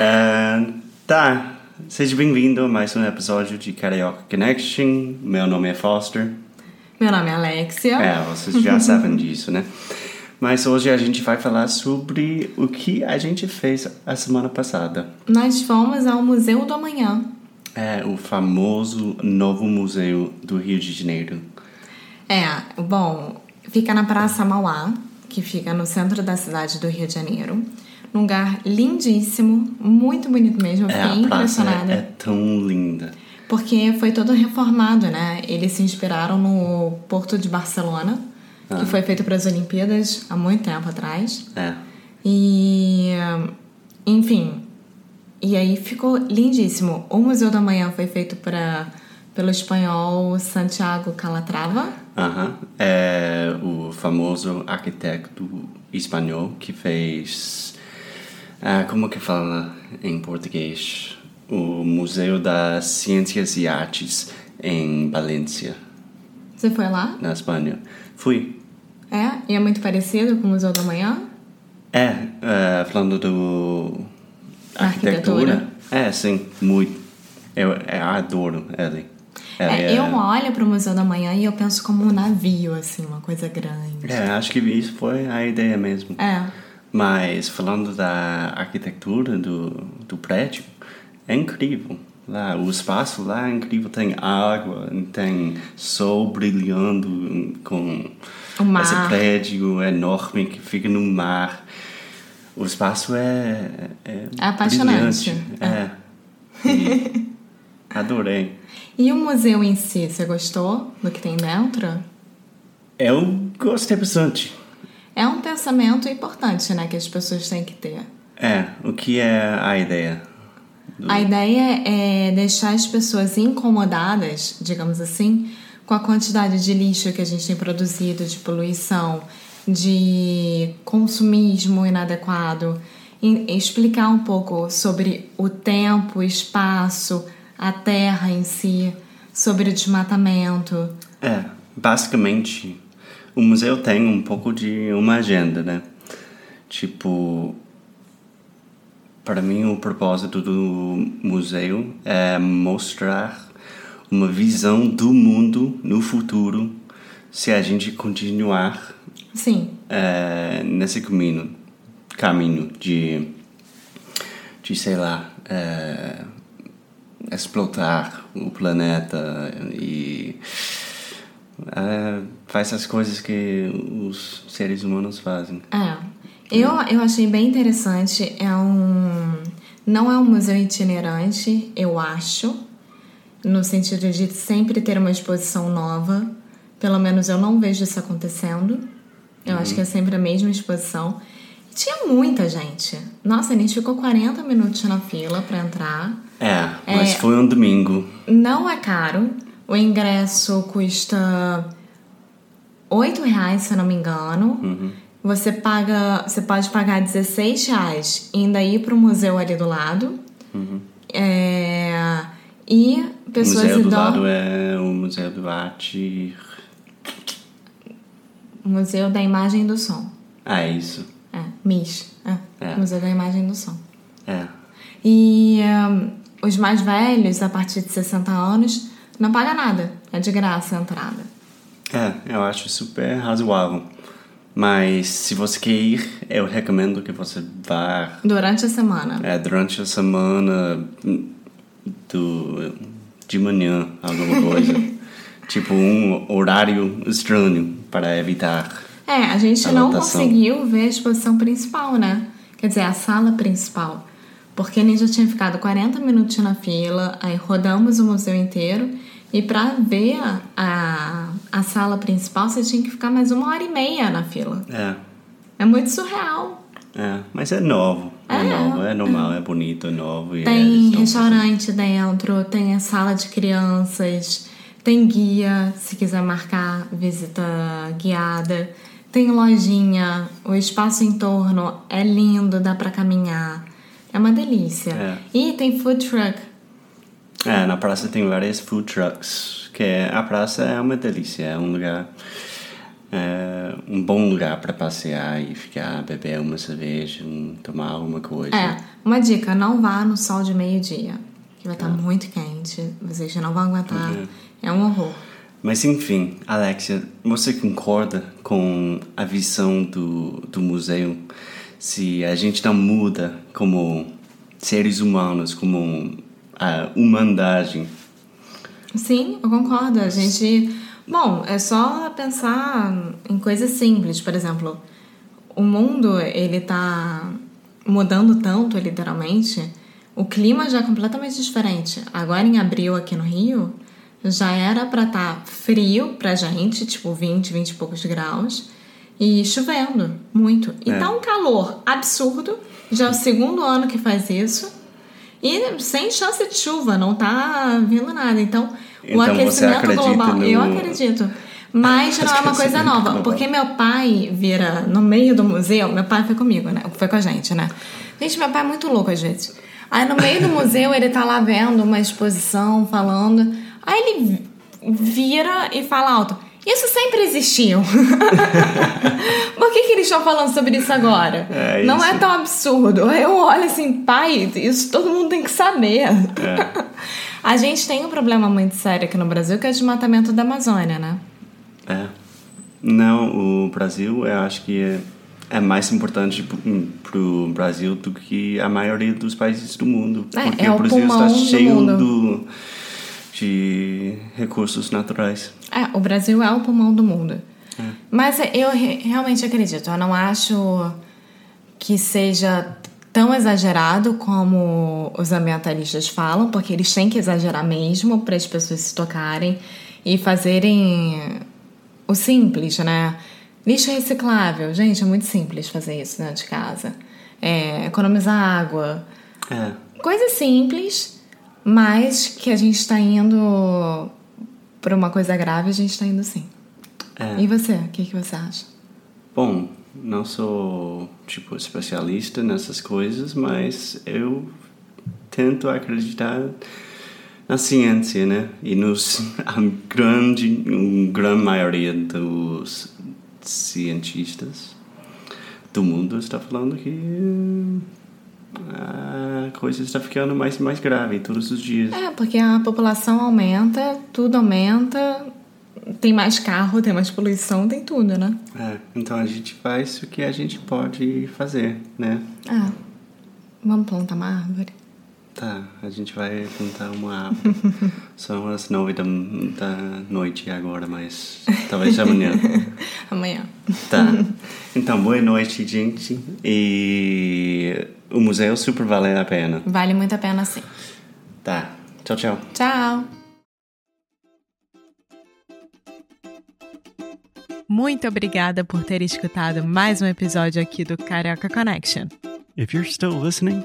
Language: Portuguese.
Ah, tá. Seja bem-vindo a mais um episódio de Carioca Connection. Meu nome é Foster. Meu nome é Alexia. É, vocês já sabem disso, né? Mas hoje a gente vai falar sobre o que a gente fez a semana passada. Nós fomos ao Museu do Amanhã. É o famoso novo museu do Rio de Janeiro. É, bom, fica na Praça Mauá, que fica no centro da cidade do Rio de Janeiro. Um lugar lindíssimo, muito bonito mesmo. Eu É, fiquei praça impressionada. é, é tão linda. Porque foi todo reformado, né? Eles se inspiraram no Porto de Barcelona, que foi feito para as Olimpíadas há muito tempo atrás. É. E, enfim, e aí ficou lindíssimo. O Museu da Manhã foi feito pra, pelo espanhol Santiago Calatrava. Aham. É o famoso arquiteto espanhol que fez. Ah, como que fala em português? O Museu das Ciências e Artes em Valência, Você foi lá? na Espanha. Fui. É? E é muito parecido com o Museu da Manhã? É, ah, falando do. Arquitetura. É, sim, muito. Eu, eu adoro ele. Ele É, eu olho pro Museu da Manhã e eu penso como um navio, assim, uma coisa grande. É, acho que isso foi a ideia mesmo. É. Mas falando da arquitetura do, do prédio, é incrível. Lá, o espaço lá é incrível, tem água, tem sol brilhando com esse prédio enorme que fica no mar. O espaço é, é, É apaixonante. É. E adorei. E o museu em si, você gostou do que tem dentro? Eu gostei bastante. É um pensamento importante, né, que as pessoas têm que ter. É, o que é a ideia? A ideia é deixar as pessoas incomodadas, digamos assim, com a quantidade de lixo que a gente tem produzido, de poluição, de consumismo inadequado, e explicar um pouco sobre o tempo, o espaço, a terra em si, sobre o desmatamento. É, basicamente, o museu tem um pouco de uma agenda, né? Tipo, para mim o propósito do museu é mostrar uma visão do mundo no futuro se a gente continuar Sim, é, nesse caminho, caminho de, de sei lá, é, explotar o planeta e é, faz as coisas que os seres humanos fazem. É. Eu, eu achei bem interessante. É um. Não é um museu itinerante, eu acho. No sentido de sempre ter uma exposição nova. Pelo menos eu não vejo isso acontecendo. Eu acho que é sempre a mesma exposição. Tinha muita gente. Nossa, a gente ficou 40 minutos na fila para entrar. É, mas É. foi um domingo. Não é caro. O ingresso custa R$ reais, se eu não me engano. Você paga, você pode pagar 16 reais e ainda ir para o museu ali do lado. É, e O pessoas museu do idosas. lado é o Museu do Arte. Museu da Imagem e do Som. Ah, é isso. É, MIS. É, É. Museu da Imagem e do Som. É. E hum, os mais velhos, a partir de 60 anos, não paga nada. É de graça a entrada. É, eu acho super razoável. Mas se você quer ir, eu recomendo que você vá Durante a semana. é, durante a semana do, de manhã, alguma coisa. tipo um horário estranho para evitar. É, a gente A não lotação. conseguiu ver a exposição principal, né? Quer dizer, a sala principal. Porque a gente já tinha ficado 40 minutos na fila, aí rodamos o museu inteiro. E pra ver a, a sala principal, você tinha que ficar mais uma hora e meia na fila. É, É muito surreal. é, mas é novo. É, É, novo, é normal, é bonito, é novo. eles Tem estão restaurante dentro, tem a sala de crianças, tem guia, se quiser marcar visita guiada, tem lojinha, o espaço em torno é lindo, dá pra caminhar. É uma delícia. É. E tem food truck. É, na praça tem várias food trucks, que é, a praça é uma delícia, é um lugar, é, um bom lugar para passear e ficar, beber uma cerveja, um- tomar alguma coisa. É, uma dica, não vá no sol de meio-dia, que vai estar muito quente, vocês não vão aguentar. Uhum. É um horror. Mas enfim, Alexia, você concorda com a visão do, do museu? Se a gente não muda como seres humanos, como a humanidade, Sim, eu concordo. A gente. Bom, é só pensar em coisas simples. Por exemplo, o mundo, ele tá mudando tanto, literalmente. O clima já é completamente diferente. Agora, em abril, aqui no Rio, já era pra estar frio pra gente, tipo 20, 20 e poucos graus. E chovendo muito. E É. tá um calor absurdo. Já é o segundo ano que faz isso. E sem chance de chuva, não tá vindo nada. Então, o Então você aquecimento global, no- eu acredito. Mas não é uma coisa nova, global. porque meu pai vira no meio do museu, meu pai foi comigo, né? Foi com a gente, né? Gente, meu pai é muito louco às vezes. Aí no meio do museu ele tá lá vendo uma exposição, falando. Aí ele vira e fala alto. Isso sempre existiu. Por que, que eles estão falando sobre isso agora? É Não é isso. tão absurdo. Eu olho assim, pai, isso todo mundo tem que saber. É. A gente tem um problema muito sério aqui no Brasil que é o desmatamento da Amazônia, né? É. Não, o Brasil, eu acho que é, é mais importante para o Brasil do que a maioria dos países do mundo. É, porque é o o Brasil está do cheio mundo. do- de recursos naturais. É, o Brasil é o pulmão do mundo. Mas eu re- realmente acredito. Eu não acho que seja tão exagerado como os ambientalistas falam, porque eles têm que exagerar mesmo para as pessoas se tocarem e fazerem o simples, né? Lixo reciclável. Gente, é muito simples fazer isso dentro de casa. É, economizar água. É. Coisas simples, mas que a gente está indo para uma coisa grave, a gente está indo sim. É. E você? O que, que você acha? Bom, não sou tipo especialista nessas coisas, mas eu tento acreditar na ciência, né? E nos a grande, a grande maioria dos cientistas do mundo está falando que a coisa está ficando mais e mais grave todos os dias. É, porque a população aumenta, tudo aumenta, tem mais carro, tem mais poluição, tem tudo, né? É, então a gente faz o que a gente pode fazer, né? Ah, vamos plantar uma árvore? Tá, a gente vai plantar uma. São as nove da, da noite agora, mas talvez amanhã. Amanhã. Tá. Então, boa noite, gente. E o museu super vale a pena. Vale muito a pena sim. Tá. Tchau, tchau. Tchau! Muito obrigada por ter escutado mais um episódio aqui do Carioca Connection. If you're still listening,